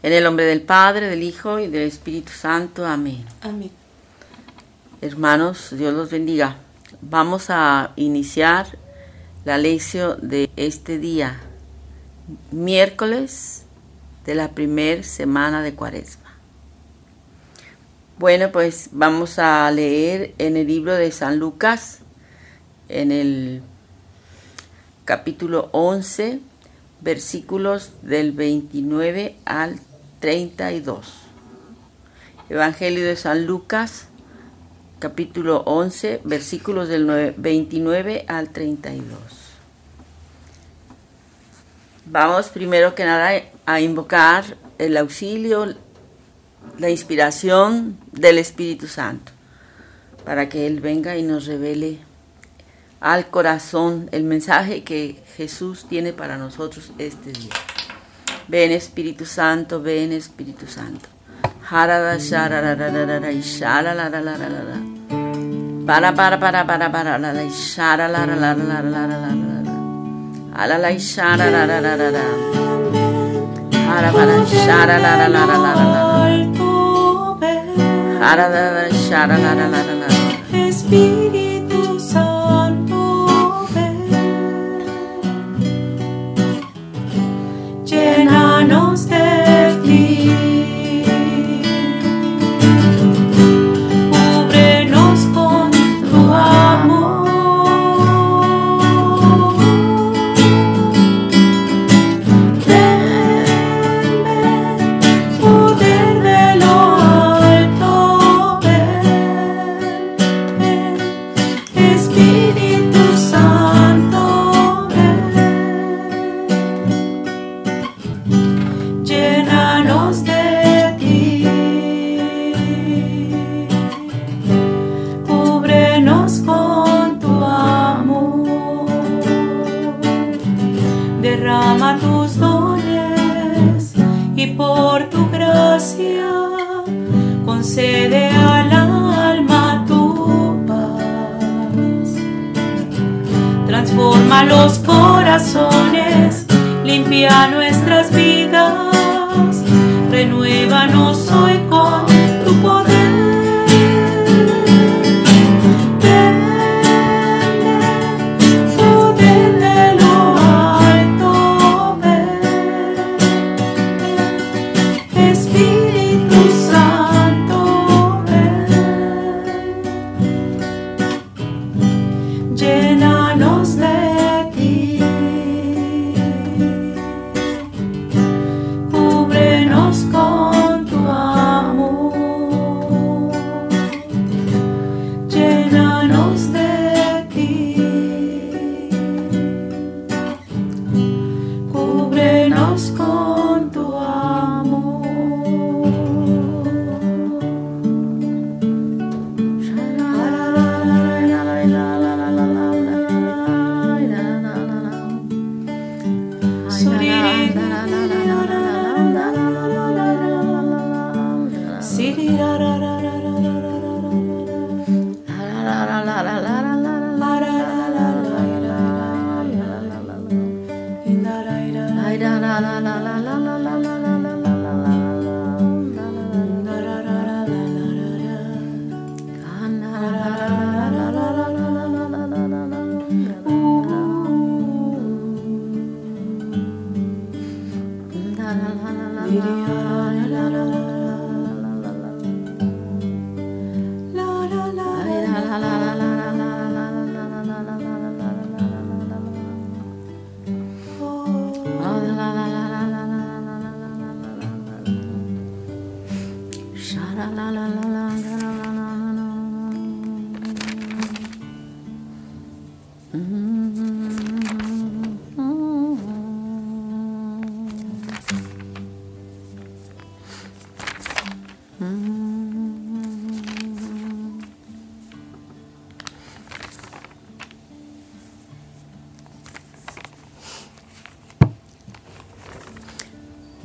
En el nombre del Padre, del Hijo y del Espíritu Santo. Amén. Amén. Hermanos, Dios los bendiga. Vamos a iniciar la lección de este día, miércoles de la primera semana de Cuaresma. Bueno, pues vamos a leer en el libro de San Lucas, en el capítulo 11, versículos del 29 al 32. Evangelio de San Lucas, capítulo 11, versículos del 29 al 32. Vamos primero que nada a invocar el auxilio, la inspiración del Espíritu Santo, para que Él venga y nos revele al corazón el mensaje que Jesús tiene para nosotros este día. Ven Espíritu Santo, ven Espíritu Santo. Y sharalalararara. Para para para para para la la y sharalalararara. Alala y shararararara. Para para sharalalararara. Harada sharalalararara. Espíritu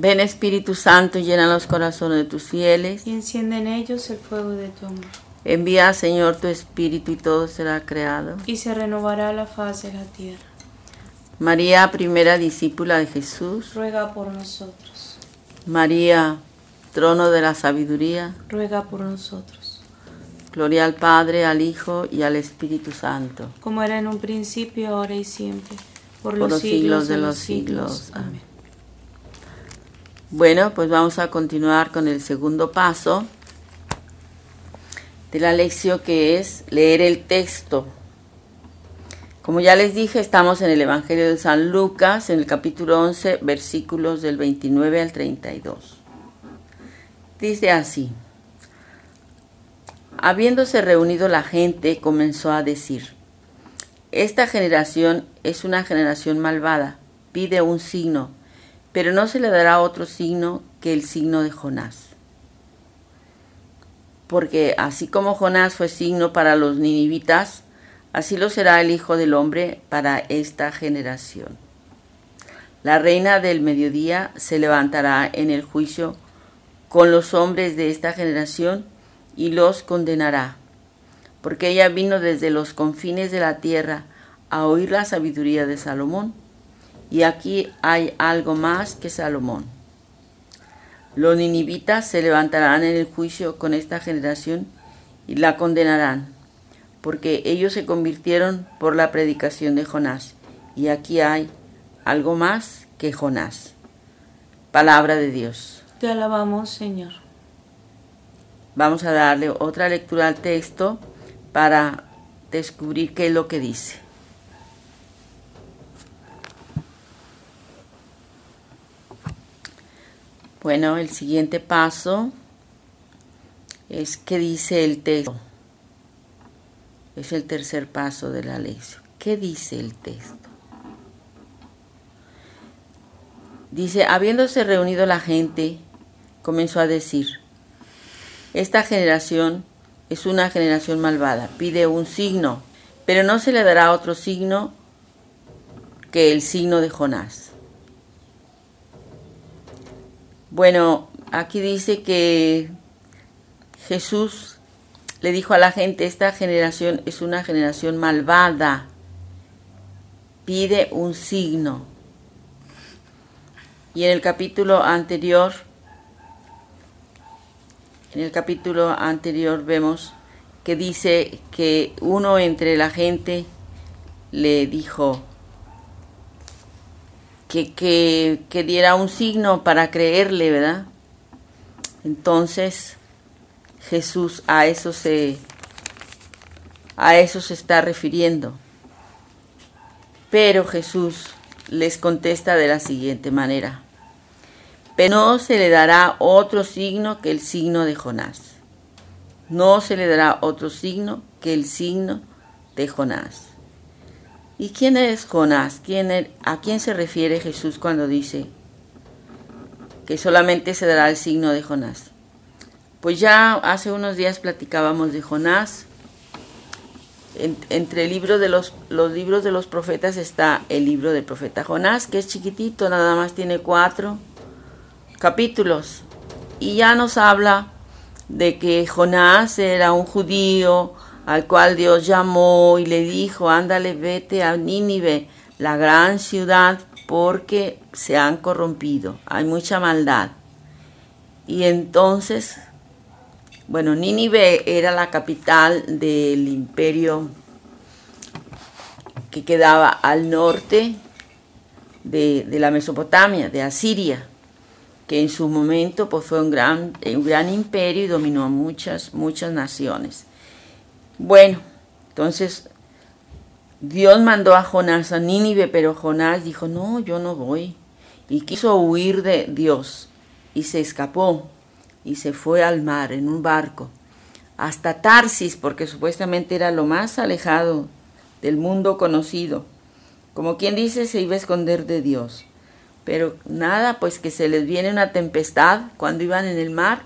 Ven Espíritu Santo, llena los corazones de tus fieles. y enciende en ellos el fuego de tu amor. Envía, Señor, tu Espíritu y todo será creado. Y se renovará la faz de la tierra. María, primera discípula de Jesús. Ruega por nosotros. María, trono de la sabiduría, ruega por nosotros. gloria al Padre, al Hijo y al Espíritu Santo. Como era en un principio, ahora y siempre, por, Por los siglos de los siglos. Amén. Bueno, pues vamos a continuar con el segundo paso de la lección que es leer el texto. Como ya les dije, estamos en el Evangelio de San Lucas, en el capítulo 11, versículos del 29 al 32. Dice así, habiéndose reunido la gente, comenzó a decir, esta generación es una generación malvada, pide un signo, pero no se le dará otro signo que el signo de Jonás. Porque así como Jonás fue signo para los ninivitas, así lo será el Hijo del Hombre para esta generación. La reina del mediodía se levantará en el juicio con los hombres de esta generación y los condenará, porque ella vino desde los confines de la tierra a oír la sabiduría de Salomón, y aquí hay algo más que Salomón. Los ninivitas se levantarán en el juicio con esta generación y la condenarán, porque ellos se convirtieron por la predicación de Jonás, y aquí hay algo más que Jonás. Palabra de Dios. Te alabamos, Señor. Vamos a darle otra lectura al texto para descubrir qué es lo que dice. Bueno, el siguiente paso es qué dice el texto. Es el tercer paso de la lección. ¿Qué dice el texto? Dice, habiéndose reunido la gente, comenzó a decir, esta generación es una generación malvada, pide un signo, pero no se le dará otro signo que el signo de Jonás. Bueno, aquí dice que Jesús le dijo a la gente, esta generación es una generación malvada, pide un signo. Y en el capítulo anterior, en el capítulo anterior vemos que dice que uno entre la gente le dijo que, que, que diera un signo para creerle, ¿verdad? Entonces Jesús a eso se a eso se está refiriendo. Pero Jesús les contesta de la siguiente manera. Pero no se le dará otro signo que el signo de Jonás. No se le dará otro signo que el signo de Jonás. ¿Y quién es Jonás? ¿Quién es- ¿A quién se refiere Jesús cuando dice que solamente se dará el signo de Jonás? Pues ya hace unos días platicábamos de Jonás. En- entre los, los libros de los profetas está el libro del profeta Jonás, que es chiquitito, nada más tiene cuatro capítulos. Y ya nos habla de que Jonás era un judío al cual Dios llamó y le dijo, ándale, vete a Nínive, la gran ciudad, porque se han corrompido, hay mucha maldad. Y entonces, bueno, Nínive era la capital del imperio que quedaba al norte de, la Mesopotamia, de Asiria que en su momento pues, fue un gran, un gran imperio y dominó a muchas, muchas naciones. Bueno, entonces Dios mandó a Jonás a Nínive, pero Jonás dijo, no, yo no voy. Y quiso huir de Dios y se escapó y se fue al mar en un barco hasta Tarsis, porque supuestamente era lo más alejado del mundo conocido. Como quien dice, se iba a esconder de Dios. Pero nada, pues que se les viene una tempestad cuando iban en el mar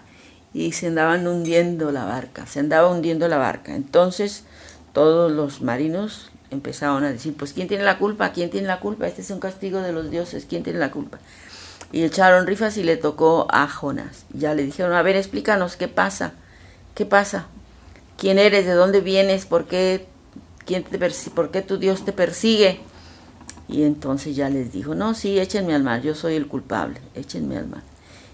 y se andaban hundiendo la barca, se andaba hundiendo la barca. Entonces todos los marinos empezaron a decir, pues ¿quién tiene la culpa? ¿Quién tiene la culpa? Este es un castigo de los dioses, ¿quién tiene la culpa? Y echaron rifas y le tocó a Jonás. Ya le dijeron, a ver, explícanos qué pasa, qué pasa, quién eres, de dónde vienes, por qué, quién te por qué tu Dios te persigue. Y entonces ya les dijo, no, sí, échenme al mar, yo soy el culpable, échenme al mar.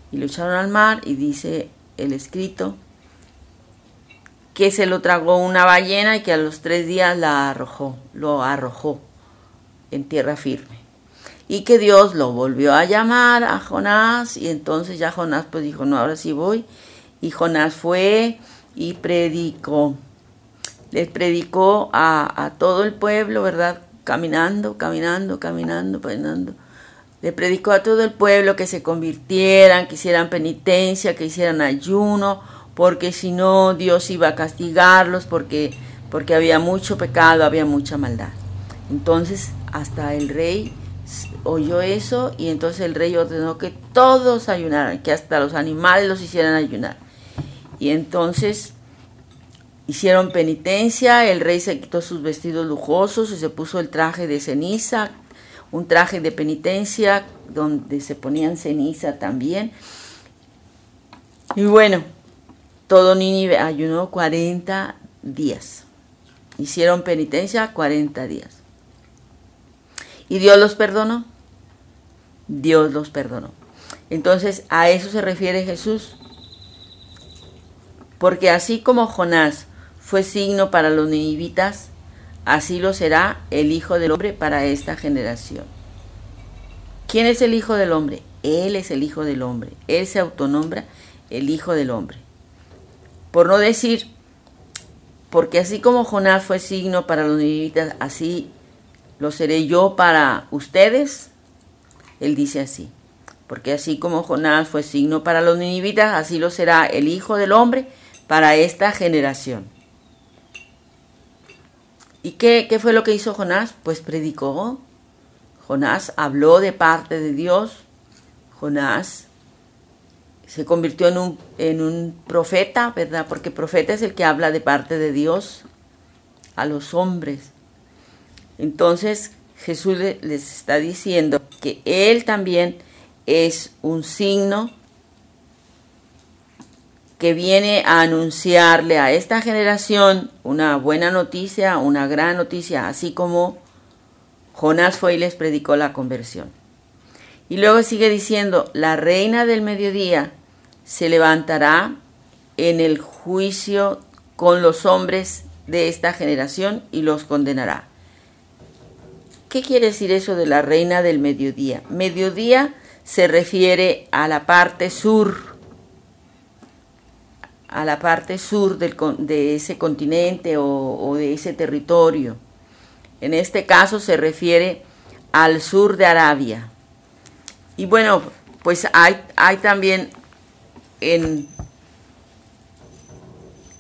y lo echaron al mar y dice el escrito que se lo tragó una ballena y que a los tres días la arrojó, lo arrojó en tierra firme. Y que Dios lo volvió a llamar a Jonás y entonces ya Jonás pues dijo, no, ahora sí voy. Y Jonás fue y predicó. Les predicó a, a todo el pueblo, ¿verdad? Caminando, caminando, caminando, caminando. Le predicó a todo el pueblo que se convirtieran, que hicieran penitencia, que hicieran ayuno, porque si no Dios iba a castigarlos, porque, porque había mucho pecado, había mucha maldad. Entonces hasta el rey oyó eso y entonces el rey ordenó que todos ayunaran, que hasta los animales los hicieran ayunar. Y entonces hicieron penitencia, el rey se quitó sus vestidos lujosos y se puso el traje de ceniza, un traje de penitencia donde se ponían ceniza también. Y bueno, todo Nínive ayunó 40 días. Hicieron penitencia 40 días. ¿Y Dios los perdonó? Dios los perdonó. Entonces a eso se refiere Jesús. Porque así como Jonás fue signo para los ninivitas, así lo será el Hijo del Hombre para esta generación. ¿Quién es el Hijo del Hombre? Él es el Hijo del Hombre. Él se autonombra el Hijo del Hombre. Por no decir, porque así como Jonás fue signo para los ninivitas, así lo seré yo para ustedes. Él dice así, porque así como Jonás fue signo para los ninivitas, así lo será el Hijo del Hombre para esta generación. ¿Y qué, qué fue lo que hizo Jonás? Pues predicó. Jonás habló de parte de Dios. Jonás se convirtió en un, en un profeta, ¿verdad? Porque profeta es el que habla de parte de Dios a los hombres. Entonces Jesús les está diciendo que Él también es un signo que viene a anunciarle a esta generación una buena noticia, una gran noticia, así como Jonás fue y les predicó la conversión. Y luego sigue diciendo, la reina del mediodía se levantará en el juicio con los hombres de esta generación y los condenará. ¿Qué quiere decir eso de la reina del mediodía? Mediodía se refiere a la parte sur, a la parte sur del, de ese continente o, o de ese territorio. En este caso se refiere al sur de Arabia. Y bueno, pues hay, hay también en,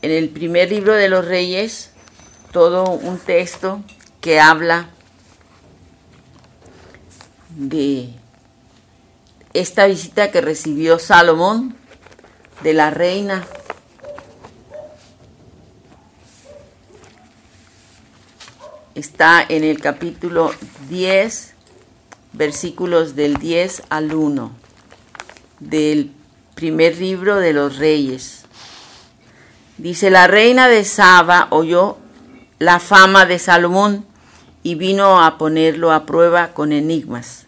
en el primer libro de los reyes todo un texto que habla de esta visita que recibió Salomón de la reina. Está en el capítulo 10, versículos del 10 al 1 del primer libro de los reyes. Dice, la reina de Saba oyó la fama de Salomón y vino a ponerlo a prueba con enigmas.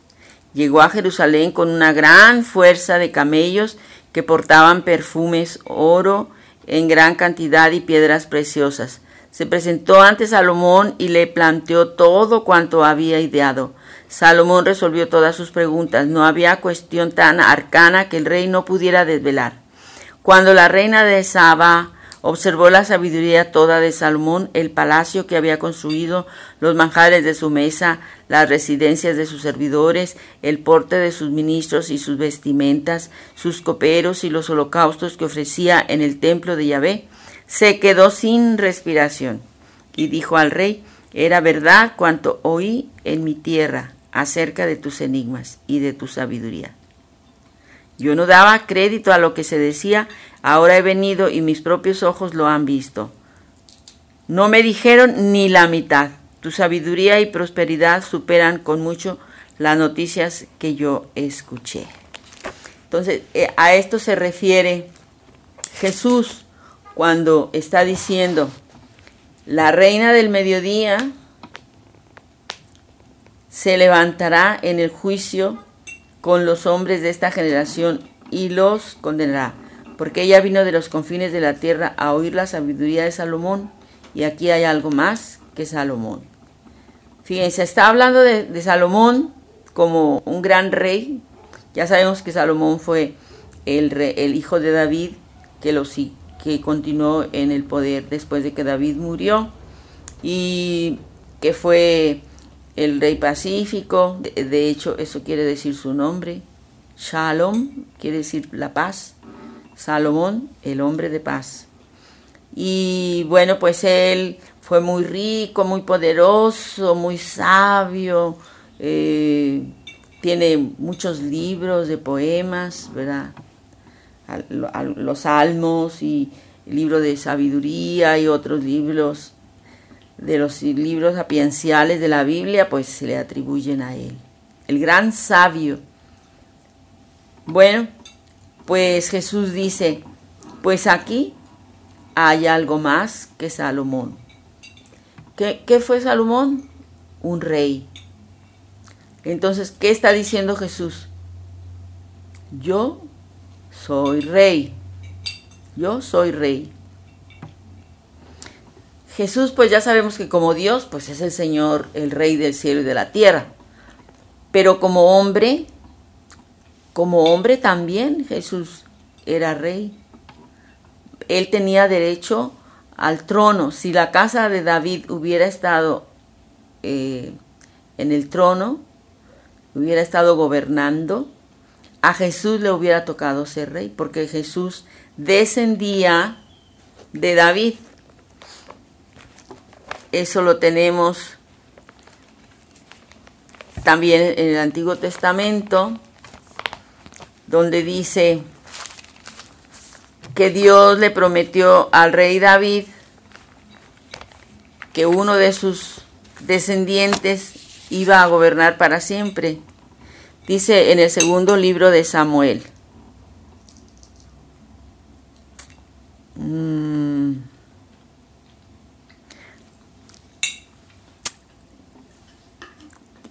Llegó a Jerusalén con una gran fuerza de camellos que portaban perfumes, oro en gran cantidad y piedras preciosas. Se presentó ante Salomón y le planteó todo cuanto había ideado. Salomón resolvió todas sus preguntas. No había cuestión tan arcana que el rey no pudiera desvelar. Cuando la reina de Saba observó la sabiduría toda de Salomón, el palacio que había construido, los manjares de su mesa, las residencias de sus servidores, el porte de sus ministros y sus vestimentas, sus coperos y los holocaustos que ofrecía en el templo de Yahvé, se quedó sin respiración y dijo al rey, era verdad cuanto oí en mi tierra acerca de tus enigmas y de tu sabiduría. Yo no daba crédito a lo que se decía, ahora he venido y mis propios ojos lo han visto. No me dijeron ni la mitad. Tu sabiduría y prosperidad superan con mucho las noticias que yo escuché. Entonces, eh, a esto se refiere Jesús cuando está diciendo, la reina del mediodía se levantará en el juicio con los hombres de esta generación y los condenará, porque ella vino de los confines de la tierra a oír la sabiduría de Salomón, y aquí hay algo más que Salomón. Fíjense, está hablando de, Salomón como un gran rey. Ya sabemos que Salomón fue el, rey, el hijo de David, que, lo, que continuó en el poder después de que David murió, y que fue el rey pacífico, de, hecho eso quiere decir su nombre, Shalom quiere decir la paz, Salomón, el hombre de paz. Y bueno, pues él fue muy rico, muy poderoso, muy sabio, eh, tiene muchos libros de poemas, ¿verdad? Los salmos y el libro de sabiduría y otros libros de los libros sapienciales de la Biblia, pues se le atribuyen a él. El gran sabio. Bueno, pues Jesús dice, pues aquí hay algo más que Salomón. ¿Qué, qué fue Salomón? Un rey. Entonces, ¿qué está diciendo Jesús? Yo soy rey. Yo soy rey. Jesús, pues ya sabemos que como Dios, pues es el Señor, el Rey del cielo y de la tierra. Pero como hombre, como hombre también Jesús era rey. Él tenía derecho al trono. Si la casa de David hubiera estado eh, en el trono, hubiera estado gobernando, a Jesús le hubiera tocado ser rey, porque Jesús descendía de David. Eso lo tenemos también en el Antiguo Testamento, donde dice que Dios le prometió al rey David que uno de sus descendientes iba a gobernar para siempre. Dice en el segundo libro de Samuel. Mm.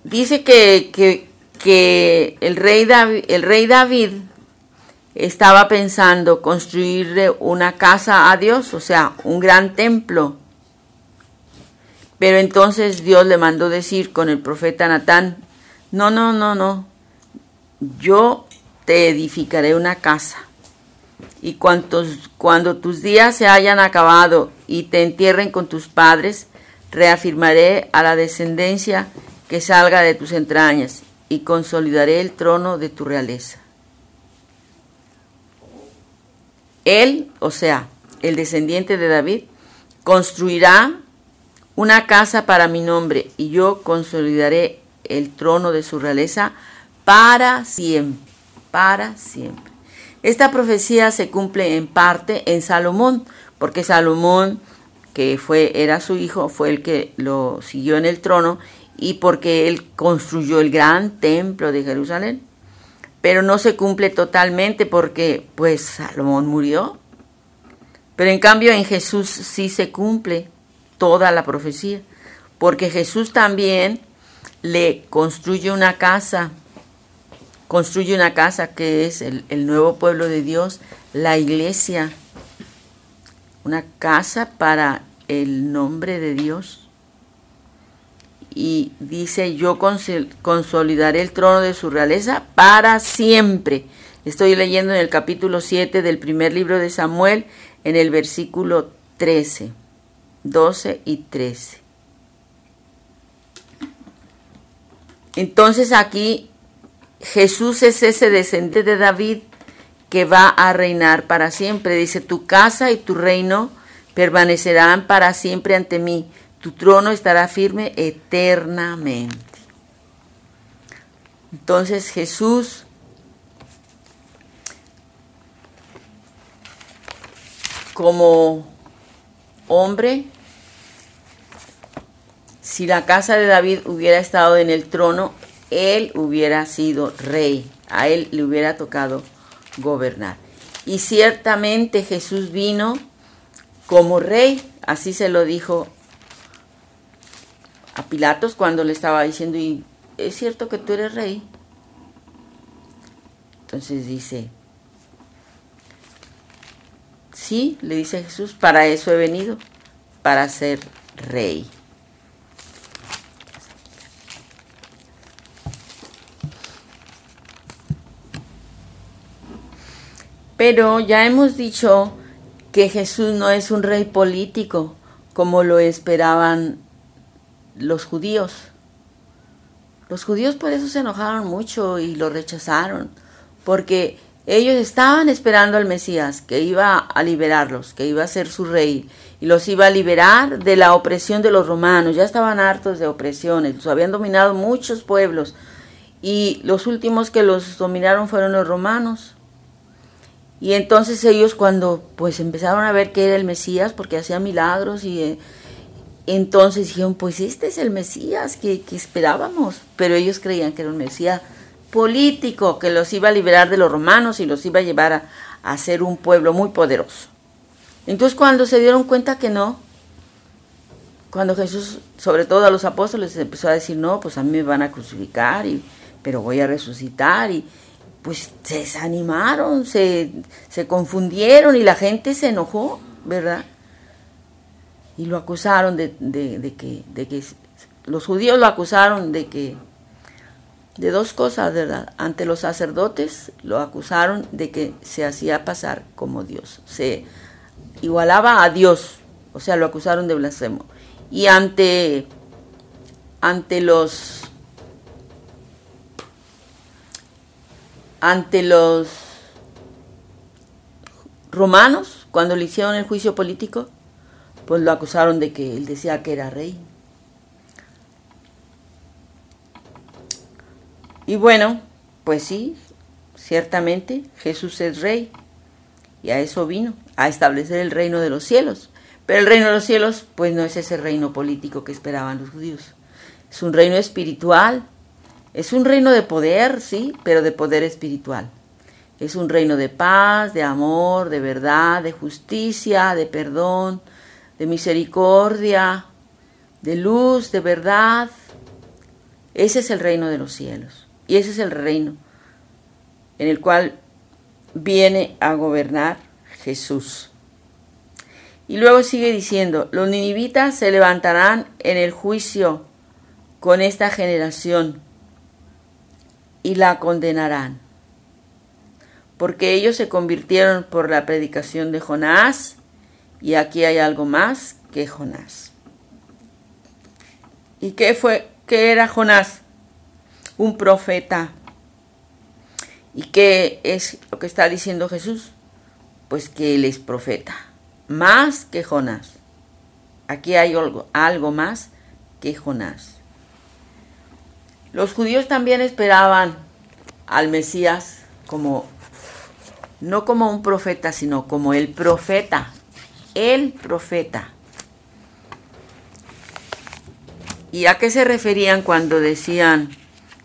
Dice que, el, rey David, el rey David estaba pensando construirle una casa a Dios, o sea, un gran templo. Pero entonces Dios le mandó decir con el profeta Natán, no, no, no, no, yo te edificaré una casa. Y cuantos, cuando tus días se hayan acabado y te entierren con tus padres, reafirmaré a la descendencia que salga de tus entrañas, y consolidaré el trono de tu realeza. Él, o sea, el descendiente de David, construirá una casa para mi nombre, y yo consolidaré el trono de su realeza para siempre, para siempre. Esta profecía se cumple en parte en Salomón, porque Salomón, que fue, era su hijo, fue el que lo siguió en el trono y porque él construyó el gran templo de Jerusalén. Pero no se cumple totalmente porque pues Salomón murió. Pero en cambio en Jesús sí se cumple toda la profecía, porque Jesús también le construye una casa, construye una casa que es el, nuevo pueblo de Dios, la iglesia, una casa para el nombre de Dios y dice, yo consolidaré el trono de su realeza para siempre. Estoy leyendo en el capítulo 7 del primer libro de Samuel, en el versículo 13, 12 y 13. Entonces aquí Jesús es ese descendiente de David que va a reinar para siempre. Dice, tu casa y tu reino permanecerán para siempre ante mí tu trono estará firme eternamente. Entonces Jesús como hombre, si la casa de David hubiera estado en el trono, él hubiera sido rey, a él le hubiera tocado gobernar. Y ciertamente Jesús vino como rey, así se lo dijo a Pilatos cuando le estaba diciendo, ¿y es cierto que tú eres rey? Entonces dice, Sí, le dice Jesús, para eso he venido, para ser rey. Pero ya hemos dicho que Jesús no es un rey político como lo esperaban los judíos. Los judíos por eso se enojaron mucho y lo rechazaron, porque ellos estaban esperando al Mesías, que iba a liberarlos, que iba a ser su rey, y los iba a liberar de la opresión de los romanos. Ya estaban hartos de opresiones, habían dominado muchos pueblos, y los últimos que los dominaron fueron los romanos. Y entonces ellos cuando pues empezaron a ver que era el Mesías, porque hacía milagros, y eh, entonces dijeron, pues este es el Mesías que, que esperábamos, pero ellos creían que era un Mesías político que los iba a liberar de los romanos y los iba a llevar a, a ser un pueblo muy poderoso. Entonces cuando se dieron cuenta que no, cuando Jesús, sobre todo a los apóstoles, empezó a decir, no, pues a mí me van a crucificar, y, pero voy a resucitar, y pues se desanimaron, se, se confundieron y la gente se enojó, ¿verdad? Y lo acusaron de, de, que, de que, los judíos lo acusaron de que de dos cosas, ¿verdad? Ante los sacerdotes lo acusaron de que se hacía pasar como Dios, se igualaba a Dios, o sea, lo acusaron de blasfemo. Y ante, ante los ante los romanos, cuando le hicieron el juicio político, pues lo acusaron de que él decía que era rey. Y bueno, pues sí, ciertamente Jesús es rey y a eso vino, a establecer el reino de los cielos. Pero el reino de los cielos, pues no es ese reino político que esperaban los judíos. Es un reino espiritual, es un reino de poder, sí, pero de poder espiritual. Es un reino de paz, de amor, de verdad, de justicia, de perdón, de misericordia, de luz, de verdad. Ese es el reino de los cielos. Y ese es el reino en el cual viene a gobernar Jesús. Y luego sigue diciendo, los ninivitas se levantarán en el juicio con esta generación y la condenarán, porque ellos se convirtieron por la predicación de Jonás, y aquí hay algo más que Jonás. ¿Y qué fue? ¿Qué era Jonás? un profeta. ¿Y qué es lo que está diciendo Jesús? Pues que él es profeta, más que Jonás. Aquí hay algo, algo más que Jonás. Los judíos también esperaban al Mesías como, no como un profeta, sino como el profeta, el profeta. ¿Y a qué se referían cuando decían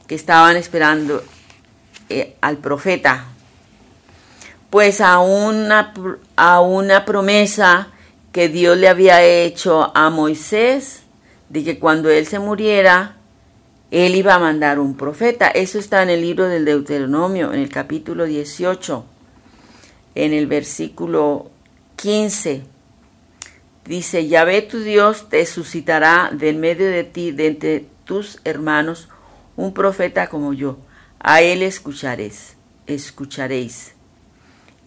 que estaban esperando eh, al profeta, pues a una, a una promesa que Dios le había hecho a Moisés de que cuando él se muriera, él iba a mandar un profeta. Eso está en el libro del Deuteronomio, en el capítulo 18, en el versículo 15. Dice, Yahvé tu Dios te suscitará de en medio de ti, de entre tus hermanos, un profeta como yo. A él escucharéis, escucharéis.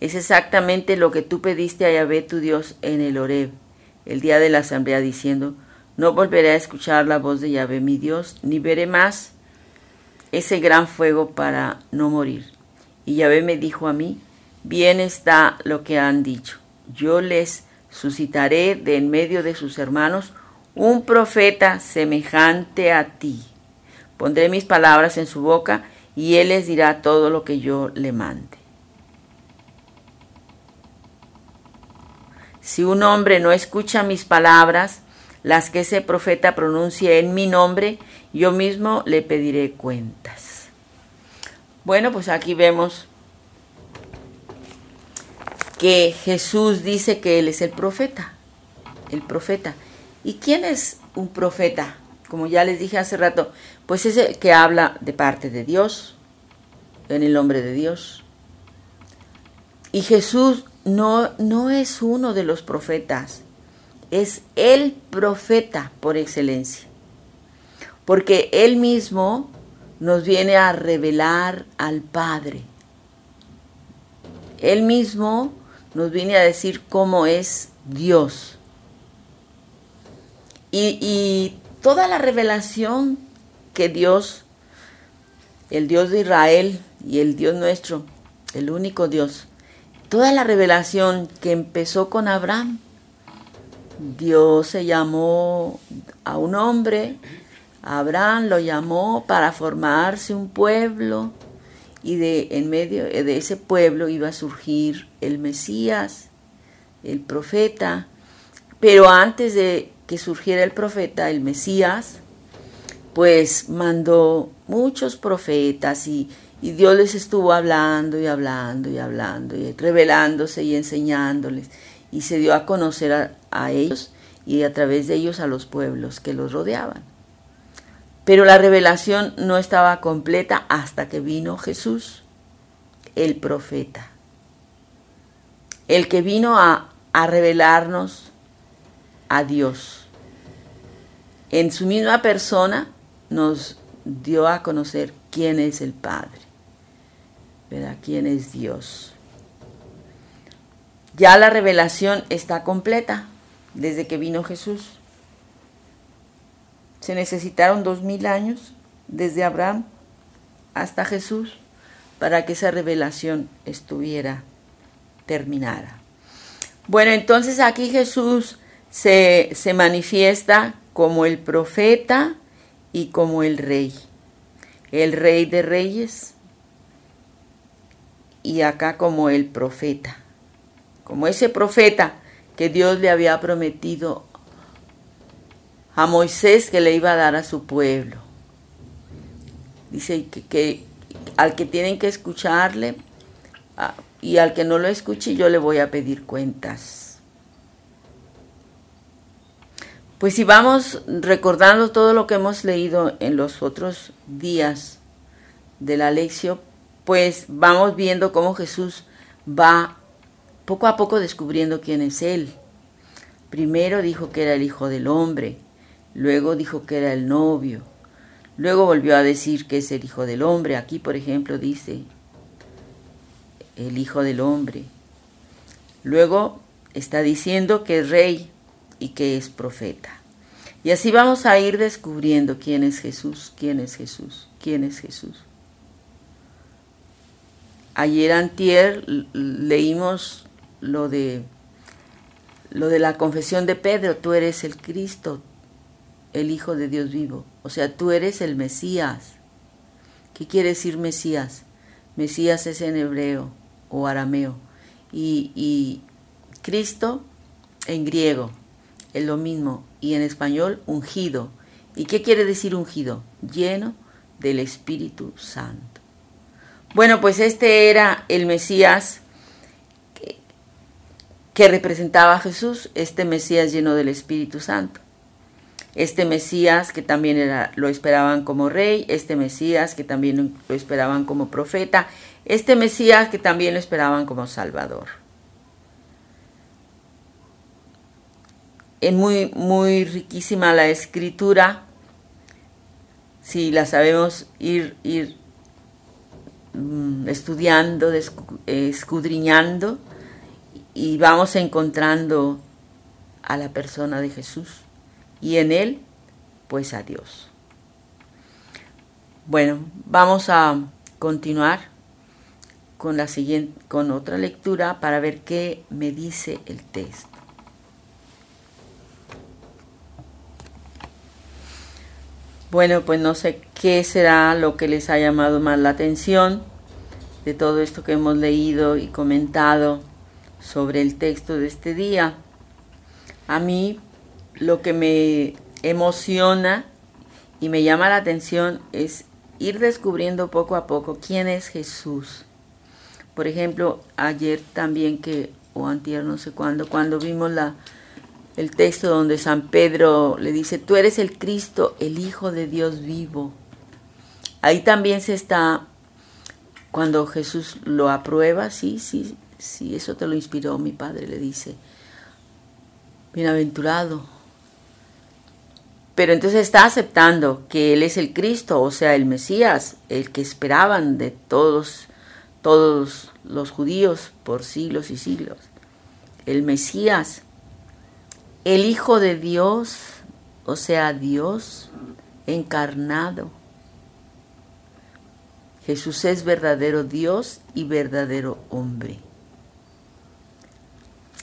Es exactamente lo que tú pediste a Yahvé tu Dios en el Horeb, el día de la asamblea, diciendo, no volveré a escuchar la voz de Yahvé mi Dios, ni veré más ese gran fuego para no morir. Y Yahvé me dijo a mí, bien está lo que han dicho. Yo les suscitaré de en medio de sus hermanos un profeta semejante a ti. Pondré mis palabras en su boca y él les dirá todo lo que yo le mande. Si un hombre no escucha mis palabras, las que ese profeta pronuncie en mi nombre, yo mismo le pediré cuentas. Bueno, pues aquí vemos que Jesús dice que Él es el profeta, el profeta. ¿Y quién es un profeta? Como ya les dije hace rato, pues es el que habla de parte de Dios, en el nombre de Dios. Y Jesús no, no es uno de los profetas, es el profeta por excelencia, porque él mismo nos viene a revelar al Padre. Él mismo nos viene a decir cómo es Dios. Y, toda la revelación que Dios, el Dios de Israel y el Dios nuestro, el único Dios, toda la revelación que empezó con Abraham, Dios se llamó a un hombre, Abraham lo llamó para formarse un pueblo y de en medio de ese pueblo iba a surgir el Mesías, el profeta, pero antes de que surgiera el profeta, el Mesías, pues mandó muchos profetas y, y Dios les estuvo hablando y hablando y hablando y revelándose y enseñándoles. Y se dio a conocer a, a ellos y a través de ellos a los pueblos que los rodeaban. Pero la revelación no estaba completa hasta que vino Jesús, el profeta. El que vino a, a revelarnos a Dios. En su misma persona nos dio a conocer quién es el Padre. ¿verdad? ¿Quién es Dios? Ya la revelación está completa desde que vino Jesús. Se necesitaron dos mil años desde Abraham hasta Jesús para que esa revelación estuviera terminada. Bueno, entonces aquí Jesús se, se manifiesta como el profeta y como el rey. El rey de reyes y acá como el profeta, como ese profeta que Dios le había prometido a Moisés que le iba a dar a su pueblo. Dice que, al que tienen que escucharle a, y al que no lo escuche yo le voy a pedir cuentas. Pues si vamos recordando todo lo que hemos leído en los otros días de la lección, pues vamos viendo cómo Jesús va poco a poco descubriendo quién es Él. Primero dijo que era el Hijo del Hombre, luego dijo que era el novio, luego volvió a decir que es el Hijo del Hombre. Aquí, por ejemplo, dice el Hijo del Hombre. Luego está diciendo que es rey y que es profeta. Y así vamos a ir descubriendo quién es Jesús, quién es Jesús, quién es Jesús. Ayer antier leímos lo de lo de la confesión de Pedro, tú eres el Cristo, el Hijo de Dios vivo. O sea, tú eres el Mesías. ¿Qué quiere decir Mesías? Mesías es en hebreo o arameo. Y, y Cristo en griego es lo mismo. Y en español, ungido. ¿Y qué quiere decir ungido? Lleno del Espíritu Santo. Bueno, pues este era el Mesías que, representaba a Jesús, este Mesías lleno del Espíritu Santo. Este Mesías que también era, lo esperaban como rey, este Mesías que también lo esperaban como profeta, este Mesías que también lo esperaban como Salvador. Es muy, muy riquísima la escritura, si la sabemos ir, ir Mm, estudiando, escudriñando y vamos encontrando a la persona de Jesús y en él pues a Dios. Bueno, vamos a continuar con la siguiente con otra lectura para ver qué me dice el texto. Bueno, pues no sé qué será lo que les ha llamado más la atención de todo esto que hemos leído y comentado sobre el texto de este día. A mí lo que me emociona y me llama la atención es ir descubriendo poco a poco quién es Jesús. Por ejemplo, ayer también que, o antier no sé cuándo, cuando vimos la, el texto donde San Pedro le dice, tú eres el Cristo, el Hijo de Dios vivo. Ahí también se está cuando Jesús lo aprueba, sí, sí, sí, eso te lo inspiró mi padre, le dice, bienaventurado. Pero entonces está aceptando que Él es el Cristo, o sea, el Mesías, el que esperaban de todos, todos los judíos por siglos y siglos. El Mesías, el Hijo de Dios, o sea, Dios encarnado. Jesús es verdadero Dios y verdadero hombre.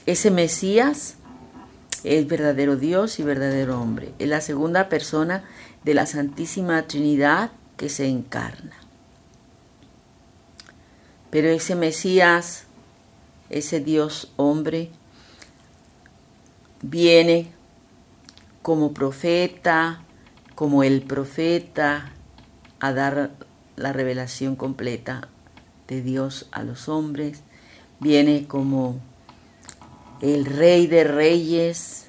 Ese Mesías es verdadero Dios y verdadero hombre. Es la segunda persona de la Santísima Trinidad que se encarna. Pero ese Mesías, ese Dios hombre, viene como profeta, como el profeta, a dar la revelación completa de Dios a los hombres, viene como el rey de reyes,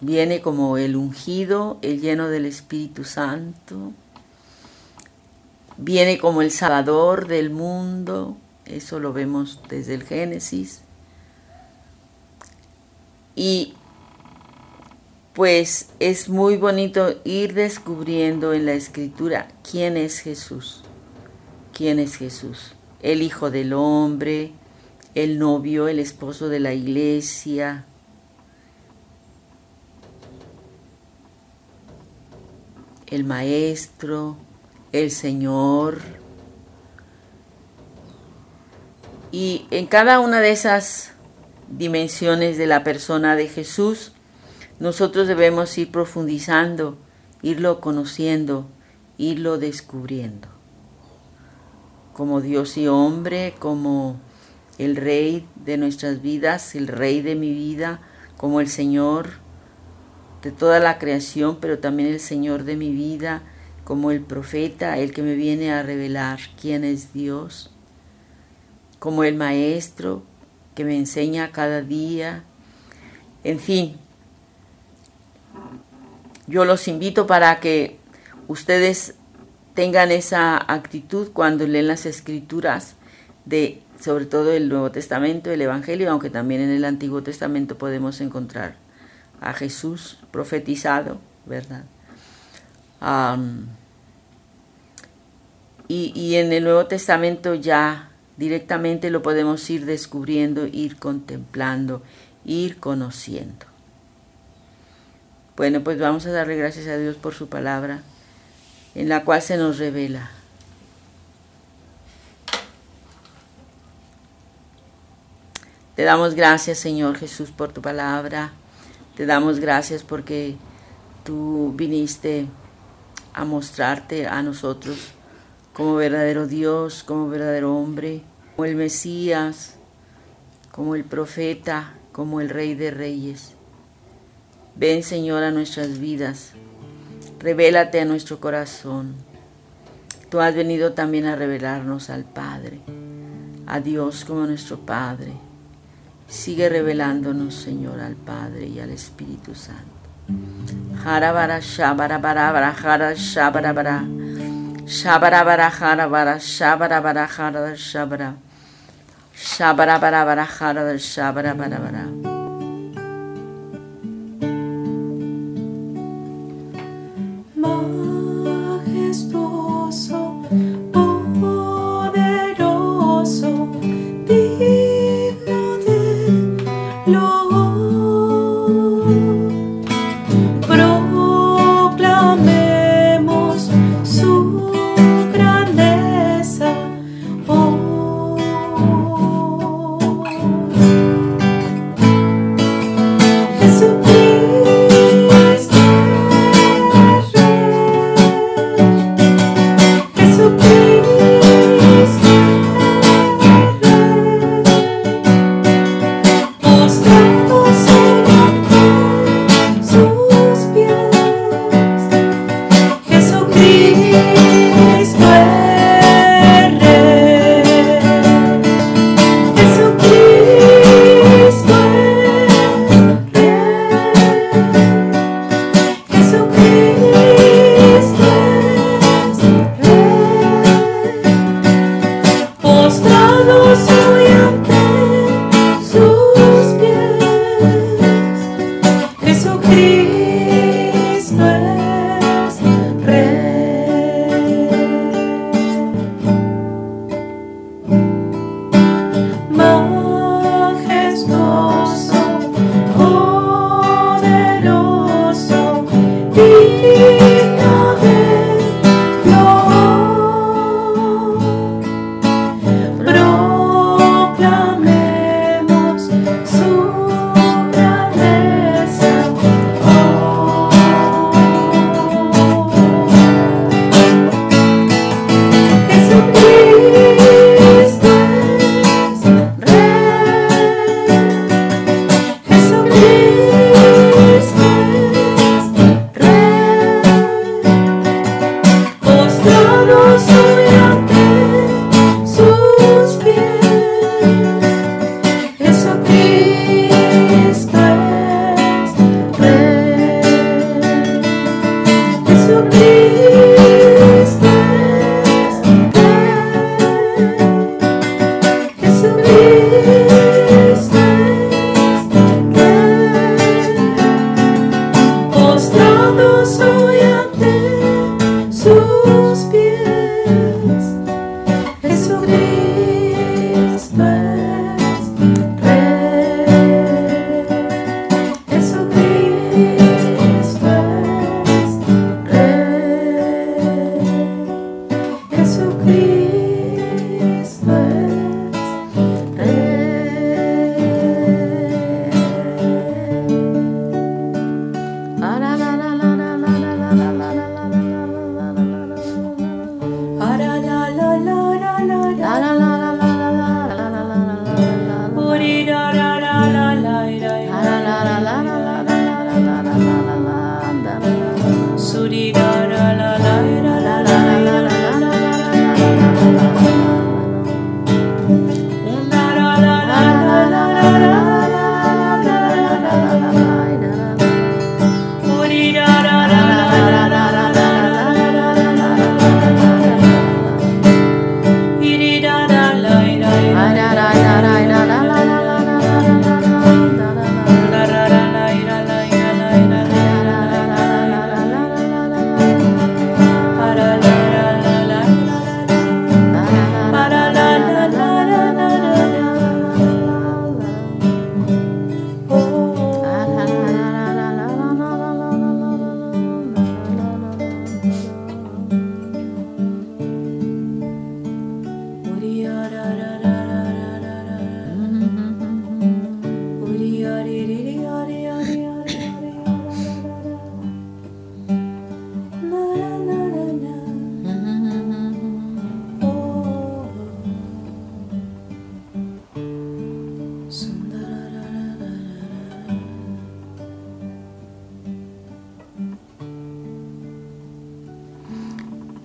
viene como el ungido, el lleno del Espíritu Santo, viene como el salvador del mundo, eso lo vemos desde el Génesis. Y pues es muy bonito ir descubriendo en la escritura quién es Jesús, quién es Jesús, el Hijo del Hombre, el novio, el esposo de la iglesia, el maestro, el Señor. Y en cada una de esas dimensiones de la persona de Jesús, nosotros debemos ir profundizando, irlo conociendo, irlo descubriendo. Como Dios y hombre, como el Rey de nuestras vidas, el Rey de mi vida, como el Señor de toda la creación, pero también el Señor de mi vida, como el profeta, el que me viene a revelar quién es Dios, como el Maestro que me enseña cada día, en fin, yo los invito para que ustedes tengan esa actitud cuando leen las escrituras de sobre todo el Nuevo Testamento, el Evangelio, aunque también en el Antiguo Testamento podemos encontrar a Jesús profetizado, ¿verdad? y, y en el Nuevo Testamento ya directamente lo podemos ir descubriendo, ir contemplando, ir conociendo. Bueno, pues vamos a darle gracias a Dios por su palabra, en la cual se nos revela. Te damos gracias, Señor Jesús, por tu palabra. Te damos gracias porque tú viniste a mostrarte a nosotros como verdadero Dios, como verdadero hombre, como el Mesías, como el profeta, como el Rey de Reyes. Ven Señor a nuestras vidas, revélate a nuestro corazón. Tú has venido también a revelarnos al Padre, a Dios como nuestro Padre. Sigue revelándonos, Señor, al Padre y al Espíritu Santo. Harabara shabara bara bara hara shabara bara. Shabara bara hara bara shabara bara hara shabara.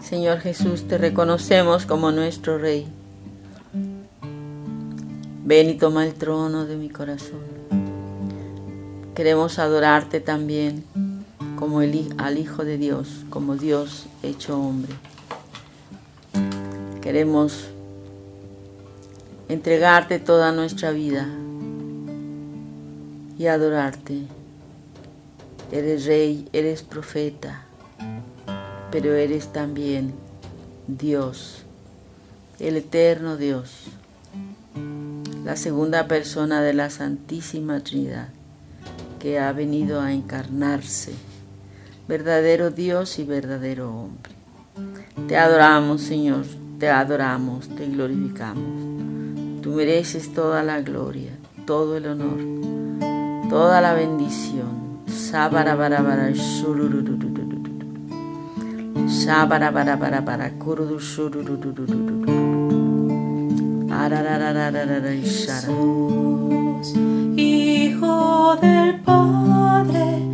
Señor Jesús, te reconocemos como nuestro Rey. Ven y toma el trono de mi corazón. Queremos adorarte también como el, al Hijo de Dios, como Dios hecho hombre. Queremos entregarte toda nuestra vida y adorarte. Eres rey, eres profeta pero eres también Dios, el eterno Dios, la segunda persona de la Santísima Trinidad, que ha venido a encarnarse, verdadero Dios y verdadero hombre. Te adoramos, Señor, te adoramos, te glorificamos. Tú mereces toda la gloria, todo el honor, toda la bendición. Shabara bara bara bara kurudu shurudu du du du du du Jesús, Hijo del Padre,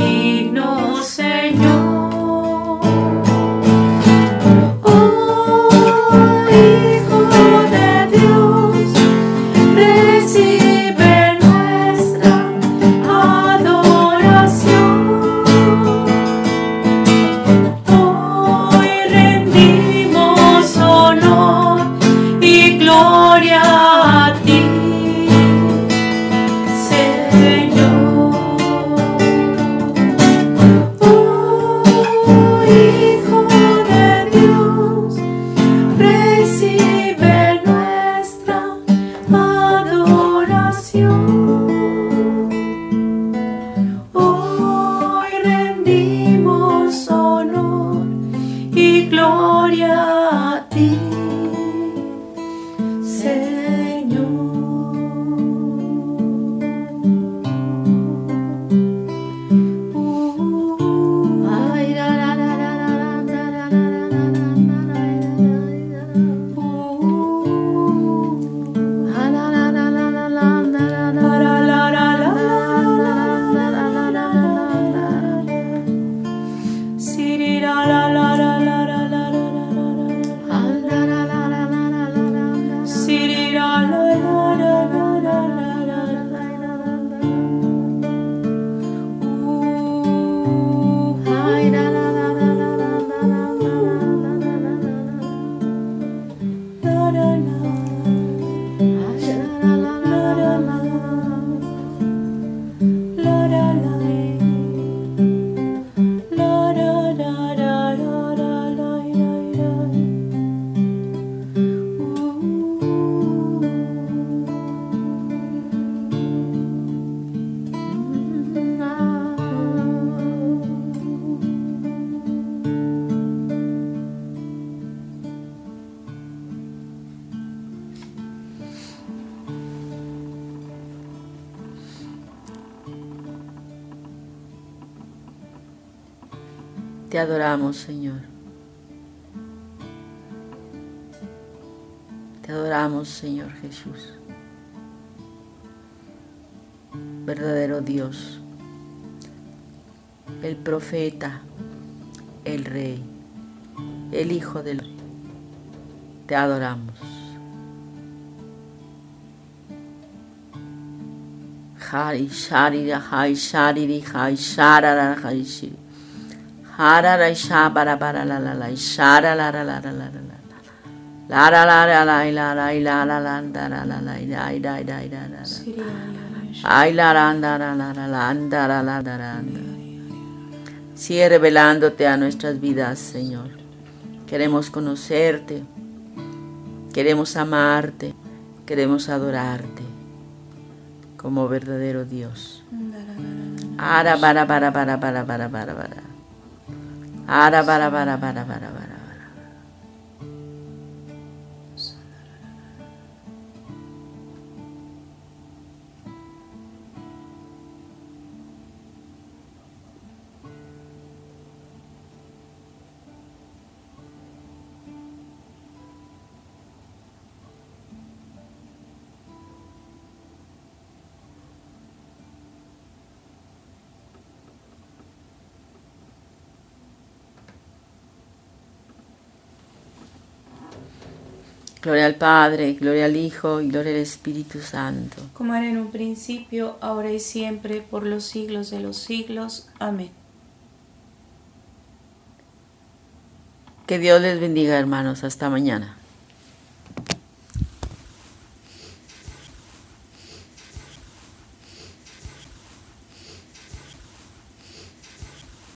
digno Señor. Adoramos, Señor. Te adoramos, Señor Jesús. Verdadero Dios, el profeta, el rey, el Hijo del Rey. Te adoramos. Hari Shari Hai Shari Hai Shara Hai Shiri. Sigue revelándote a nuestras vidas, Señor. Queremos conocerte, queremos amarte, queremos adorarte como verdadero Dios. Ara para para para para. あらばらばらばらばらばら。Gloria al Padre, gloria al Hijo y gloria al Espíritu Santo. Como era en un principio, ahora y siempre, por los siglos de los siglos. Amén. Que Dios les bendiga, hermanos. Hasta mañana.